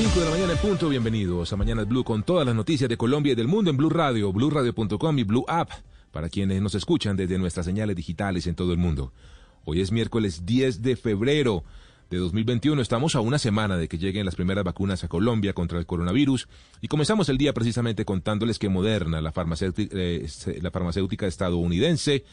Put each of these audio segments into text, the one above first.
Cinco de la mañana en punto, bienvenidos a Mañanas Blue con todas las noticias de Colombia y del mundo en Blue Radio, BlueRadio.com y Blue App para quienes nos escuchan desde nuestras señales digitales en todo el mundo. Hoy es miércoles 10 de febrero de 2021. Estamos a una semana de que lleguen las primeras vacunas a Colombia contra el coronavirus y comenzamos el día precisamente contándoles que Moderna, la farmacéutica, eh, la farmacéutica estadounidense,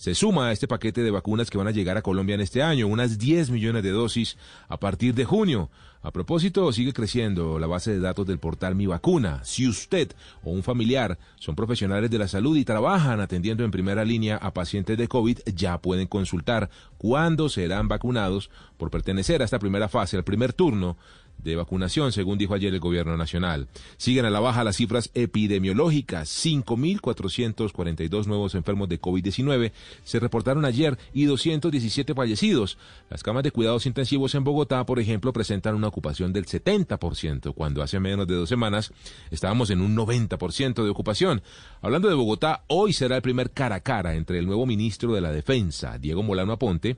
se suma a este paquete de vacunas que van a llegar a Colombia en este año, unas 10 millones de dosis a partir de junio. A propósito, sigue creciendo la base de datos del portal Mi Vacuna. Si usted o un familiar son profesionales de la salud y trabajan atendiendo en primera línea a pacientes de COVID, ya pueden consultar cuándo serán vacunados por pertenecer a esta primera fase, al primer turno de vacunación, según dijo ayer el gobierno nacional. Siguen a la baja las cifras epidemiológicas. 5.442 nuevos enfermos de COVID-19 se reportaron ayer y 217 fallecidos. Las camas de cuidados intensivos en Bogotá, por ejemplo, presentan una ocupación del 70%, cuando hace menos de dos semanas estábamos en un 90% de ocupación. Hablando de Bogotá, hoy será el primer cara a cara entre el nuevo ministro de la Defensa, Diego Molano Aponte,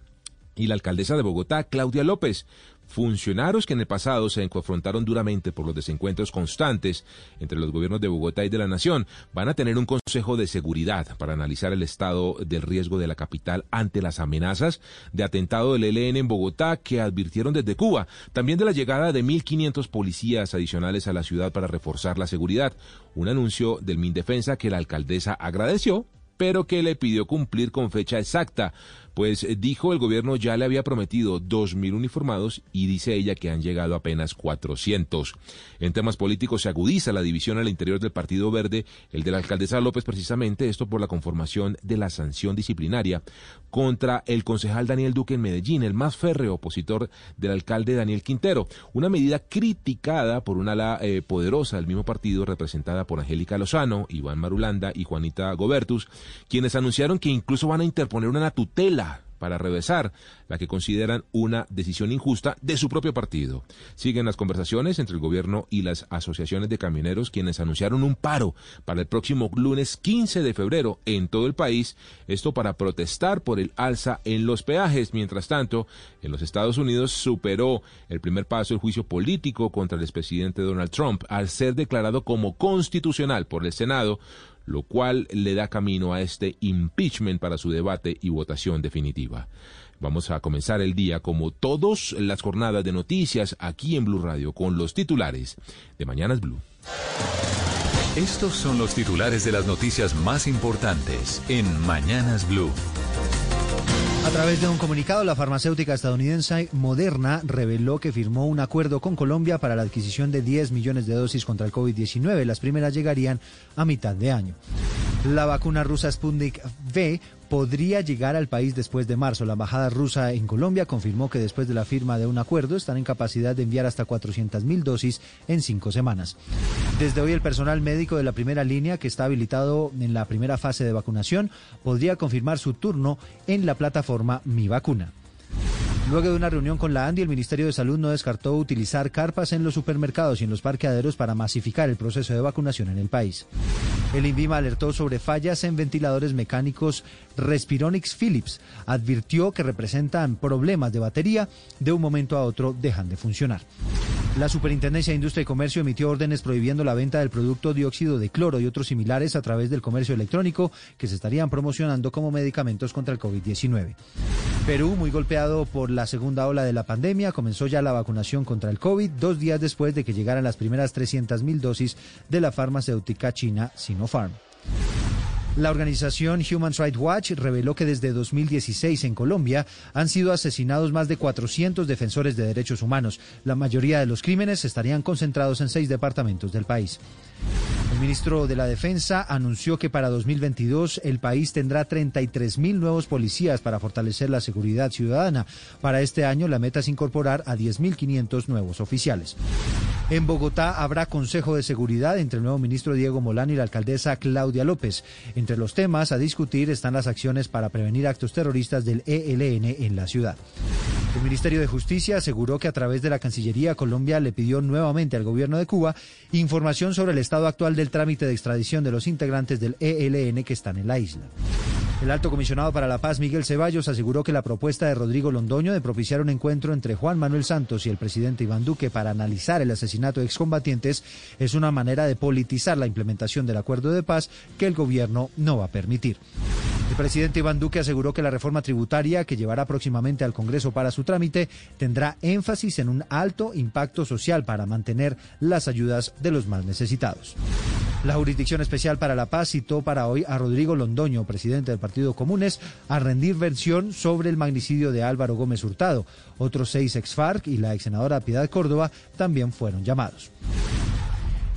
y la alcaldesa de Bogotá, Claudia López. Funcionarios que en el pasado se confrontaron duramente por los desencuentros constantes entre los gobiernos de Bogotá y de la Nación, van a tener un consejo de seguridad para analizar el estado del riesgo de la capital ante las amenazas de atentado del ELN en Bogotá que advirtieron desde Cuba, también de la llegada de 1.500 policías adicionales a la ciudad para reforzar la seguridad, un anuncio del Mindefensa que la alcaldesa agradeció, pero que le pidió cumplir con fecha exacta pues eh, dijo el gobierno ya le había prometido 2.000 uniformados y dice ella que han llegado apenas 400. En temas políticos se agudiza la división al interior del Partido Verde, el de la alcaldesa López precisamente, esto por la conformación de la sanción disciplinaria contra el concejal Daniel Duque en Medellín, el más férreo opositor del alcalde Daniel Quintero. Una medida criticada por una ala eh, poderosa del mismo partido representada por Angélica Lozano, Iván Marulanda y Juanita Gobertus, quienes anunciaron que incluso van a interponer una tutela para revesar la que consideran una decisión injusta de su propio partido. Siguen las conversaciones entre el gobierno y las asociaciones de camioneros quienes anunciaron un paro para el próximo lunes 15 de febrero en todo el país, esto para protestar por el alza en los peajes. Mientras tanto, en los Estados Unidos superó el primer paso el juicio político contra el expresidente Donald Trump al ser declarado como constitucional por el Senado lo cual le da camino a este impeachment para su debate y votación definitiva. Vamos a comenzar el día como todas las jornadas de noticias aquí en Blue Radio con los titulares de Mañanas Blue. Estos son los titulares de las noticias más importantes en Mañanas Blue. A través de un comunicado, la farmacéutica estadounidense Moderna reveló que firmó un acuerdo con Colombia para la adquisición de 10 millones de dosis contra el COVID-19. Las primeras llegarían a mitad de año. La vacuna rusa Sputnik V podría llegar al país después de marzo. La embajada rusa en Colombia confirmó que después de la firma de un acuerdo están en capacidad de enviar hasta 400.000 dosis en cinco semanas. Desde hoy el personal médico de la primera línea que está habilitado en la primera fase de vacunación podría confirmar su turno en la plataforma Mi Vacuna. Luego de una reunión con la ANDI, el Ministerio de Salud no descartó utilizar carpas en los supermercados y en los parqueaderos para masificar el proceso de vacunación en el país. El INVIMA alertó sobre fallas en ventiladores mecánicos Respironix Philips. Advirtió que representan problemas de batería, de un momento a otro dejan de funcionar. La Superintendencia de Industria y Comercio emitió órdenes prohibiendo la venta del producto dióxido de cloro y otros similares a través del comercio electrónico que se estarían promocionando como medicamentos contra el COVID-19. Perú, muy golpeado por la segunda ola de la pandemia, comenzó ya la vacunación contra el COVID dos días después de que llegaran las primeras 300.000 dosis de la farmacéutica china Sinopharm. La organización Human Rights Watch reveló que desde 2016 en Colombia han sido asesinados más de 400 defensores de derechos humanos. La mayoría de los crímenes estarían concentrados en seis departamentos del país. El ministro de la Defensa anunció que para 2022 el país tendrá 33 mil nuevos policías para fortalecer la seguridad ciudadana. Para este año la meta es incorporar a 10.500 nuevos oficiales. En Bogotá habrá Consejo de Seguridad entre el nuevo ministro Diego Molano y la alcaldesa Claudia López. Entre los temas a discutir están las acciones para prevenir actos terroristas del ELN en la ciudad. El Ministerio de Justicia aseguró que a través de la Cancillería Colombia le pidió nuevamente al gobierno de Cuba información sobre el estado actual del trámite de extradición de los integrantes del ELN que están en la isla. El alto comisionado para la paz, Miguel Ceballos, aseguró que la propuesta de Rodrigo Londoño de propiciar un encuentro entre Juan Manuel Santos y el presidente Iván Duque para analizar el asesinato de excombatientes es una manera de politizar la implementación del acuerdo de paz que el gobierno no va a permitir. El presidente Iván Duque aseguró que la reforma tributaria que llevará próximamente al Congreso para su trámite tendrá énfasis en un alto impacto social para mantener las ayudas de los más necesitados. La Jurisdicción Especial para la Paz citó para hoy a Rodrigo Londoño, presidente del Partido Comunes, a rendir versión sobre el magnicidio de Álvaro Gómez Hurtado. Otros seis ex-FARC y la ex senadora Piedad Córdoba también fueron llamados.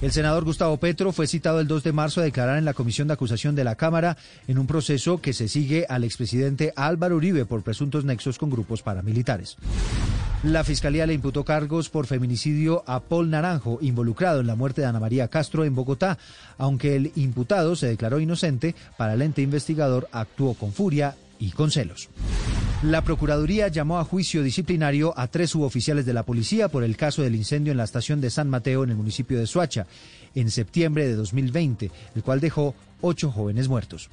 El senador Gustavo Petro fue citado el 2 de marzo a declarar en la comisión de acusación de la Cámara en un proceso que se sigue al expresidente Álvaro Uribe por presuntos nexos con grupos paramilitares. La Fiscalía le imputó cargos por feminicidio a Paul Naranjo, involucrado en la muerte de Ana María Castro en Bogotá. Aunque el imputado se declaró inocente, para el ente investigador actuó con furia y con celos. La Procuraduría llamó a juicio disciplinario a tres suboficiales de la policía por el caso del incendio en la estación de San Mateo en el municipio de Suacha en septiembre de 2020, el cual dejó ocho jóvenes muertos.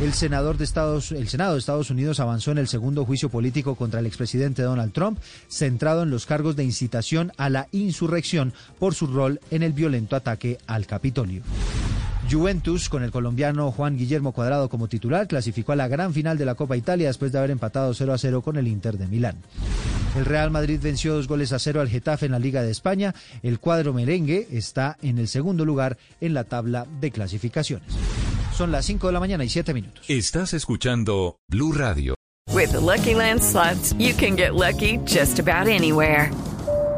El, senador de Estados, el Senado de Estados Unidos avanzó en el segundo juicio político contra el expresidente Donald Trump, centrado en los cargos de incitación a la insurrección por su rol en el violento ataque al Capitolio. Juventus, con el colombiano Juan Guillermo Cuadrado como titular, clasificó a la gran final de la Copa Italia después de haber empatado 0 a 0 con el Inter de Milán. El Real Madrid venció dos goles a cero al Getafe en la Liga de España. El cuadro merengue está en el segundo lugar en la tabla de clasificaciones. Son las 5 de la mañana y 7 minutos. Estás escuchando Blue Radio. With the Lucky Land slots, you can get lucky just about anywhere.